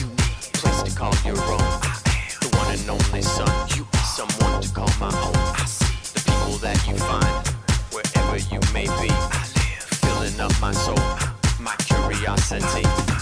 You need place to call your own. I am the one and only son. You are someone to call my own. I see the people that you find wherever you may be. I live filling up my soul, my curiosity.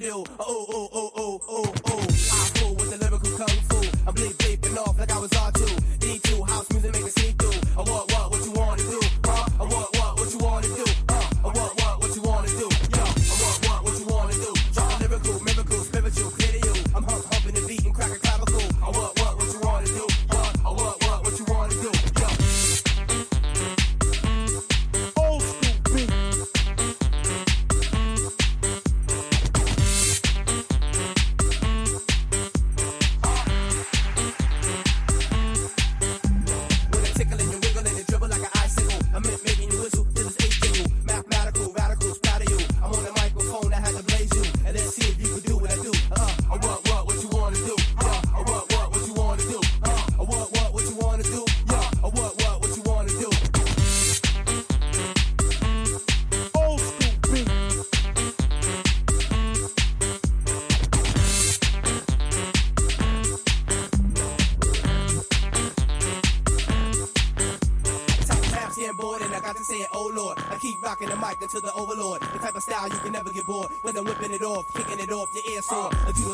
Do? It off, your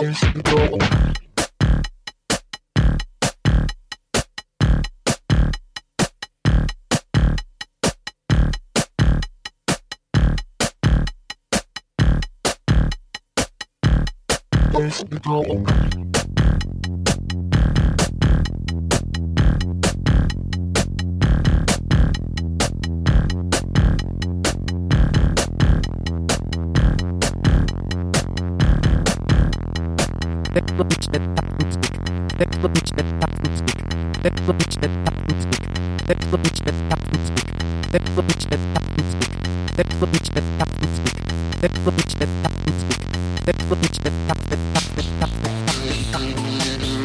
there's the door. There's the door. Technologiczne tapnicnik. Technologiczne tapnicnik. Technologiczne tapnicnik. Technologiczne tapnicnik. Technologiczne tapnicnik. Technologiczne tapnicnik. Technologiczne tapnicnik. Technologiczne tapnicnik.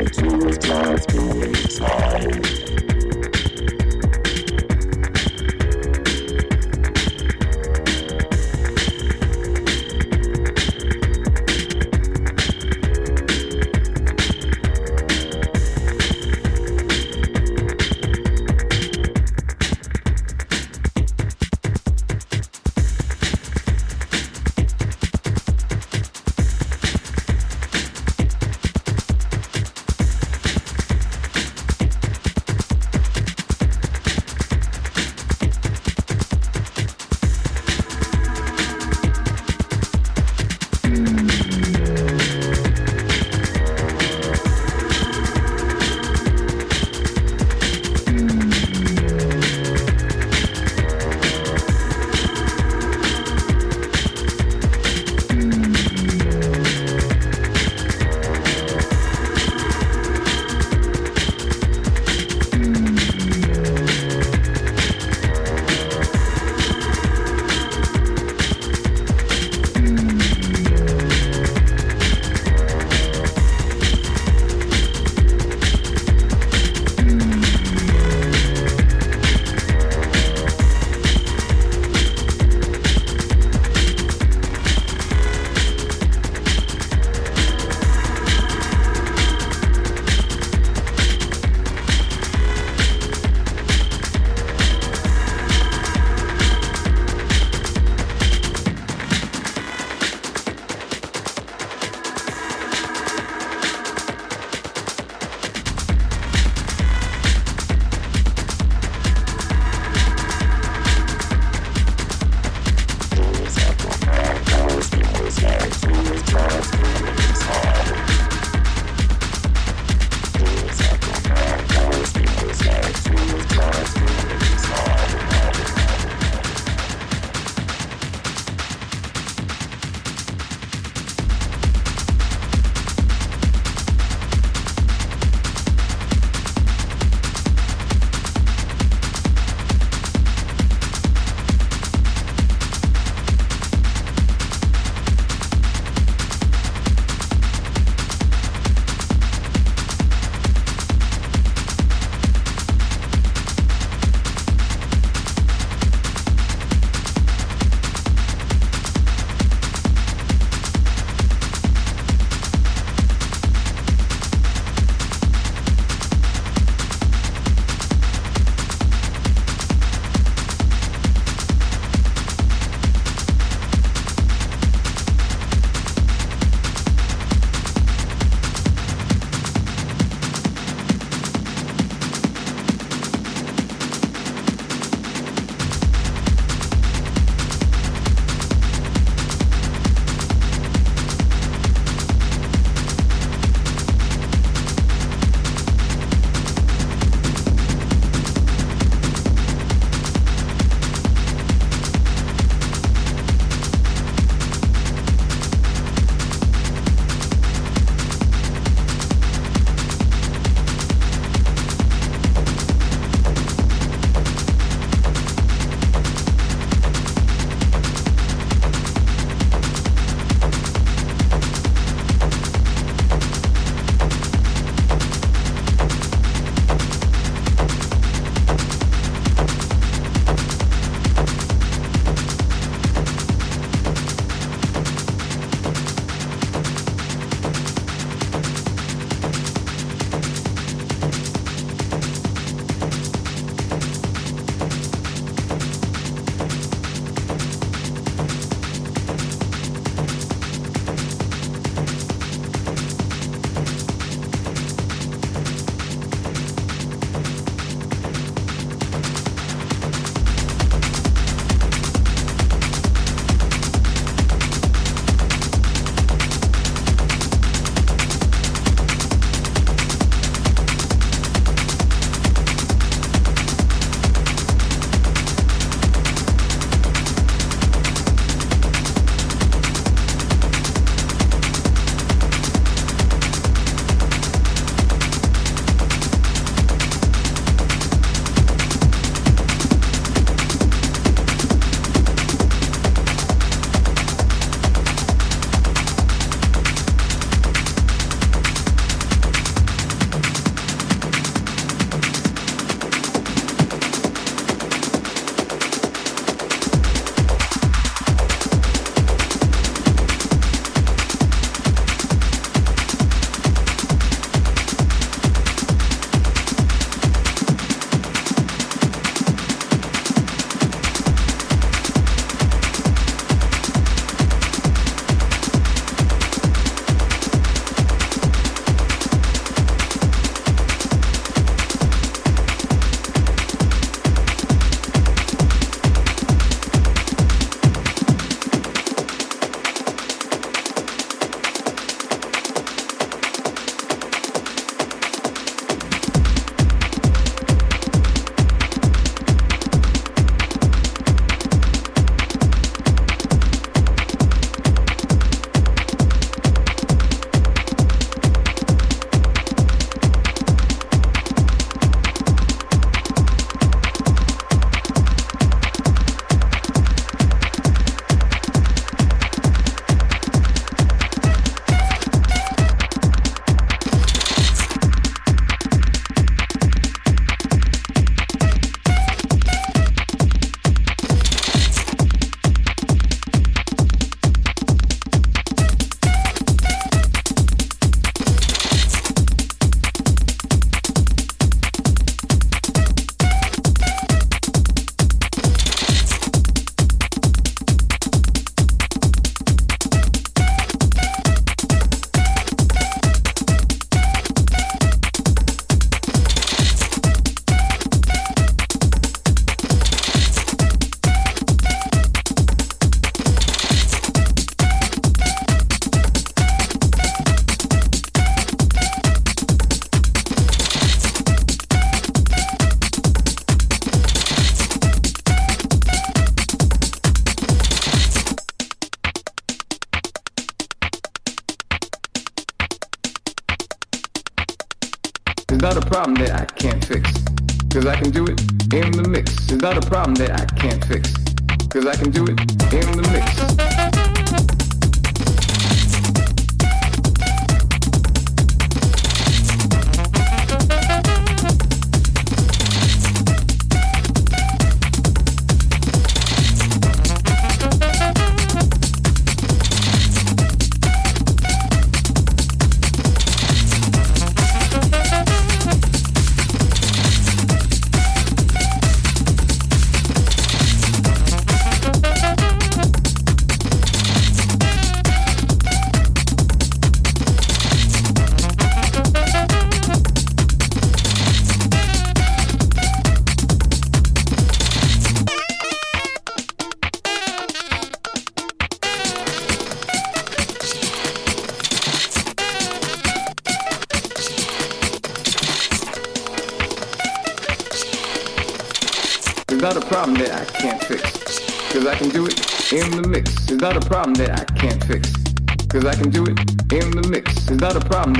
Right.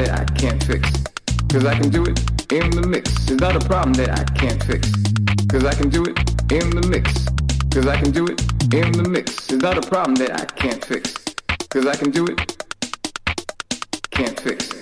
That I can't fix? Cause I can do it in the mix. It's not a problem that I can't fix? Cause I can do it in the mix. Cause I can do it in the mix. It's not a problem that I can't fix? Cause I can do it. Can't fix.